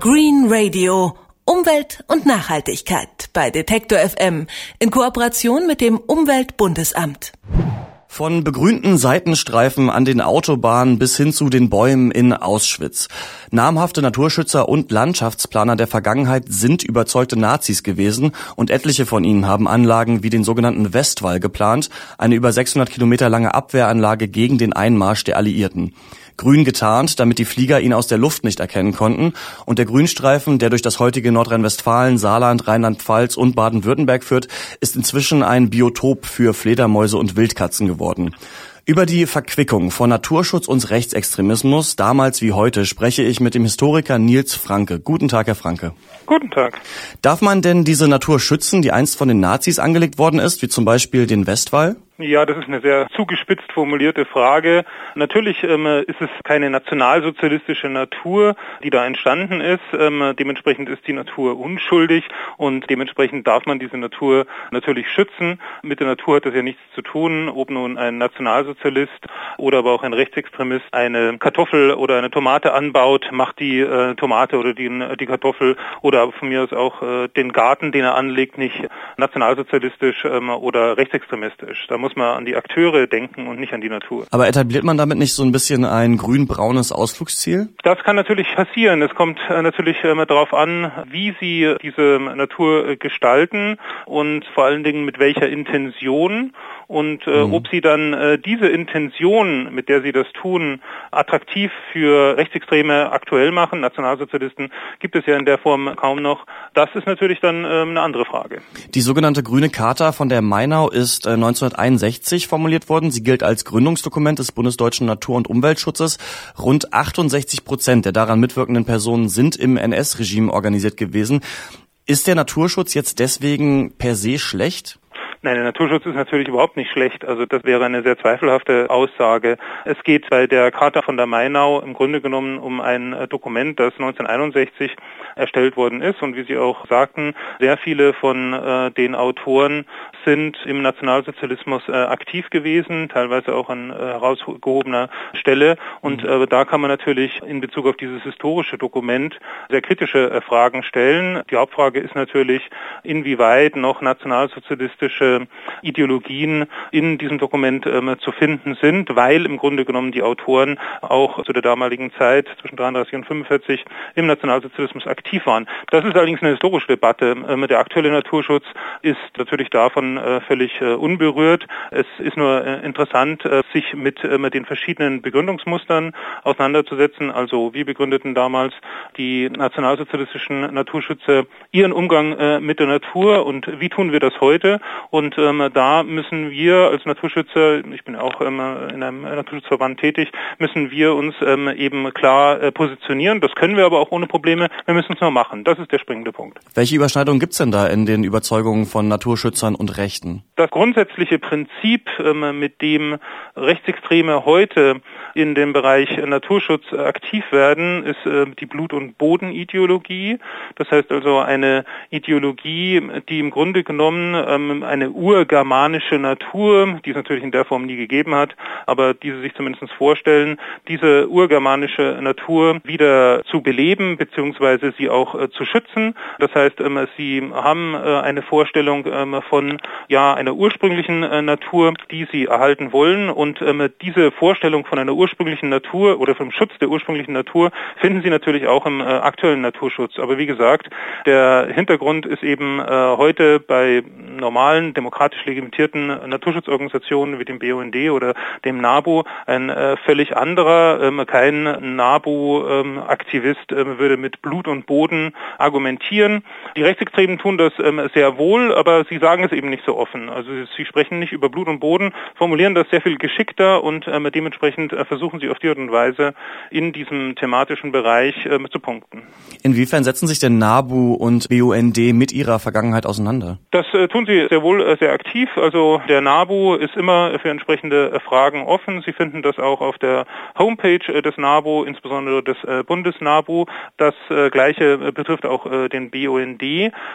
Green Radio. Umwelt und Nachhaltigkeit bei Detektor FM in Kooperation mit dem Umweltbundesamt. Von begrünten Seitenstreifen an den Autobahnen bis hin zu den Bäumen in Auschwitz. Namhafte Naturschützer und Landschaftsplaner der Vergangenheit sind überzeugte Nazis gewesen und etliche von ihnen haben Anlagen wie den sogenannten Westwall geplant, eine über 600 Kilometer lange Abwehranlage gegen den Einmarsch der Alliierten grün getarnt, damit die Flieger ihn aus der Luft nicht erkennen konnten. Und der Grünstreifen, der durch das heutige Nordrhein-Westfalen, Saarland, Rheinland-Pfalz und Baden-Württemberg führt, ist inzwischen ein Biotop für Fledermäuse und Wildkatzen geworden. Über die Verquickung von Naturschutz und Rechtsextremismus, damals wie heute, spreche ich mit dem Historiker Nils Franke. Guten Tag, Herr Franke. Guten Tag. Darf man denn diese Natur schützen, die einst von den Nazis angelegt worden ist, wie zum Beispiel den Westwall? Ja, das ist eine sehr zugespitzt formulierte Frage. Natürlich ähm, ist es keine nationalsozialistische Natur, die da entstanden ist. Ähm, dementsprechend ist die Natur unschuldig und dementsprechend darf man diese Natur natürlich schützen. Mit der Natur hat das ja nichts zu tun, ob nun ein Nationalsozialist oder aber auch ein Rechtsextremist eine Kartoffel oder eine Tomate anbaut, macht die äh, Tomate oder die, die Kartoffel oder von mir aus auch äh, den Garten, den er anlegt, nicht nationalsozialistisch ähm, oder rechtsextremistisch. Da muss man an die Akteure denken und nicht an die Natur. Aber etabliert man damit nicht so ein bisschen ein grün-braunes Ausflugsziel? Das kann natürlich passieren. Es kommt äh, natürlich immer darauf an, wie Sie diese Natur äh, gestalten und vor allen Dingen mit welcher Intention und äh, mhm. ob Sie dann äh, diese Intention, mit der Sie das tun, attraktiv für Rechtsextreme aktuell machen, Nationalsozialisten gibt es ja in der Form kaum noch, das ist natürlich dann äh, eine andere Frage. Die sogenannte Grüne Charta von der Mainau ist äh, 1961 1963 formuliert worden. Sie gilt als Gründungsdokument des bundesdeutschen Natur- und Umweltschutzes. Rund 68 Prozent der daran mitwirkenden Personen sind im NS-Regime organisiert gewesen. Ist der Naturschutz jetzt deswegen per se schlecht? Nein, der Naturschutz ist natürlich überhaupt nicht schlecht. Also das wäre eine sehr zweifelhafte Aussage. Es geht bei der Charta von der Mainau im Grunde genommen um ein Dokument, das 1961 erstellt worden ist. Und wie Sie auch sagten, sehr viele von äh, den Autoren sind im Nationalsozialismus äh, aktiv gewesen, teilweise auch an äh, herausgehobener Stelle. Und mhm. äh, da kann man natürlich in Bezug auf dieses historische Dokument sehr kritische äh, Fragen stellen. Die Hauptfrage ist natürlich, inwieweit noch nationalsozialistische Ideologien in diesem Dokument ähm, zu finden sind, weil im Grunde genommen die Autoren auch zu der damaligen Zeit zwischen 33 und 45 im Nationalsozialismus aktiv waren. Das ist allerdings eine historische Debatte. Ähm, der aktuelle Naturschutz ist natürlich davon äh, völlig äh, unberührt. Es ist nur äh, interessant, sich mit, den verschiedenen Begründungsmustern auseinanderzusetzen. Also wie begründeten damals die nationalsozialistischen Naturschützer ihren Umgang mit der Natur und wie tun wir das heute? Und ähm, da müssen wir als Naturschützer, ich bin auch ähm, in einem Naturschutzverband tätig, müssen wir uns ähm, eben klar äh, positionieren. Das können wir aber auch ohne Probleme. Wir müssen es nur machen. Das ist der springende Punkt. Welche Überschneidungen gibt es denn da in den Überzeugungen von Naturschützern und Rechten? Das grundsätzliche Prinzip, ähm, mit dem Rechtsextreme heute in dem Bereich Naturschutz aktiv werden, ist äh, die Blut- und Bodenideologie. Das heißt also eine Ideologie, die im Grunde genommen ähm, eine urgermanische Natur, die es natürlich in der Form nie gegeben hat, aber diese sich zumindest vorstellen, diese urgermanische Natur wieder zu beleben bzw. sie auch äh, zu schützen. Das heißt, ähm, sie haben äh, eine Vorstellung ähm, von ja einer ursprünglichen äh, Natur, die sie erhalten wollen und ähm, diese Vorstellung von einer ursprünglichen Natur oder vom Schutz der ursprünglichen Natur finden Sie natürlich auch im äh, aktuellen Naturschutz. Aber wie gesagt, der Hintergrund ist eben äh, heute bei normalen demokratisch legitimierten Naturschutzorganisationen wie dem BUND oder dem NABU ein äh, völlig anderer. Ähm, kein NABU-Aktivist ähm, würde mit Blut und Boden argumentieren. Die Rechtsextremen tun das ähm, sehr wohl, aber sie sagen es eben nicht so offen. Also sie sprechen nicht über Blut und Boden, formulieren das sehr viel geschickter und dementsprechend versuchen sie auf die Art und Weise in diesem thematischen Bereich zu punkten. Inwiefern setzen sich denn NABU und BUND mit ihrer Vergangenheit auseinander? Das äh, tun sie sehr wohl äh, sehr aktiv. Also der NABU ist immer für entsprechende äh, Fragen offen. Sie finden das auch auf der Homepage äh, des NABU, insbesondere des Bundesnabu. Das gleiche betrifft auch den BUND,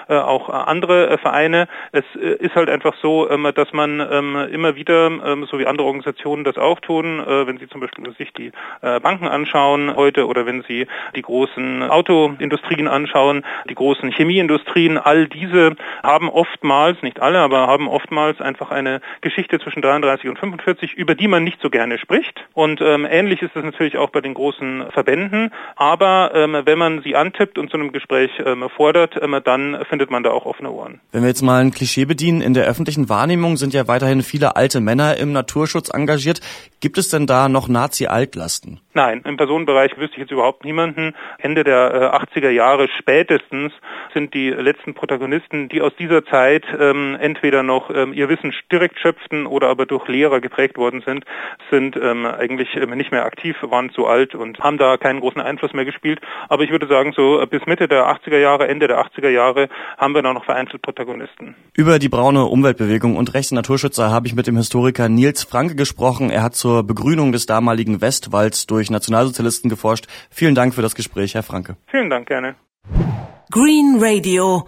auch andere Vereine. Es ist halt einfach so, ähm, dass man ähm, immer wieder, ähm, so wie andere Organisationen das auch tun, wenn Sie zum Beispiel sich die Banken anschauen heute oder wenn Sie die großen Autoindustrien anschauen, die großen Chemieindustrien, all diese haben oftmals, nicht alle, aber haben oftmals einfach eine Geschichte zwischen 33 und 45, über die man nicht so gerne spricht. Und ähm, ähnlich ist es natürlich auch bei den großen Verbänden. Aber ähm, wenn man sie antippt und zu einem Gespräch ähm, fordert, ähm, dann findet man da auch offene Ohren. Wenn wir jetzt mal ein Klischee bedienen, in der öffentlichen Wahrnehmung sind ja weiterhin viele alte Männer im Naturschutz engagiert. Gibt es denn da noch Nazi-Altlasten? Nein, im Personenbereich wüsste ich jetzt überhaupt niemanden. Ende der äh, 80er Jahre spätestens sind die letzten Protagonisten, die aus dieser Zeit ähm, entweder noch ähm, ihr Wissen direkt schöpften oder aber durch Lehrer geprägt worden sind, sind ähm, eigentlich ähm, nicht mehr aktiv, waren zu alt und haben da keinen großen Einfluss mehr gespielt. Aber ich würde sagen, so äh, bis Mitte der 80er Jahre, Ende der 80er Jahre haben wir da noch vereinzelt Protagonisten. Über die braune Umweltbewegung und rechte Naturschützer habe ich mit dem Historiker Nils Franke gesprochen. Er hat zur Begrünung des damaligen Westwalds durch Nationalsozialisten geforscht. Vielen Dank für das Gespräch, Herr Franke. Vielen Dank, gerne. Green Radio.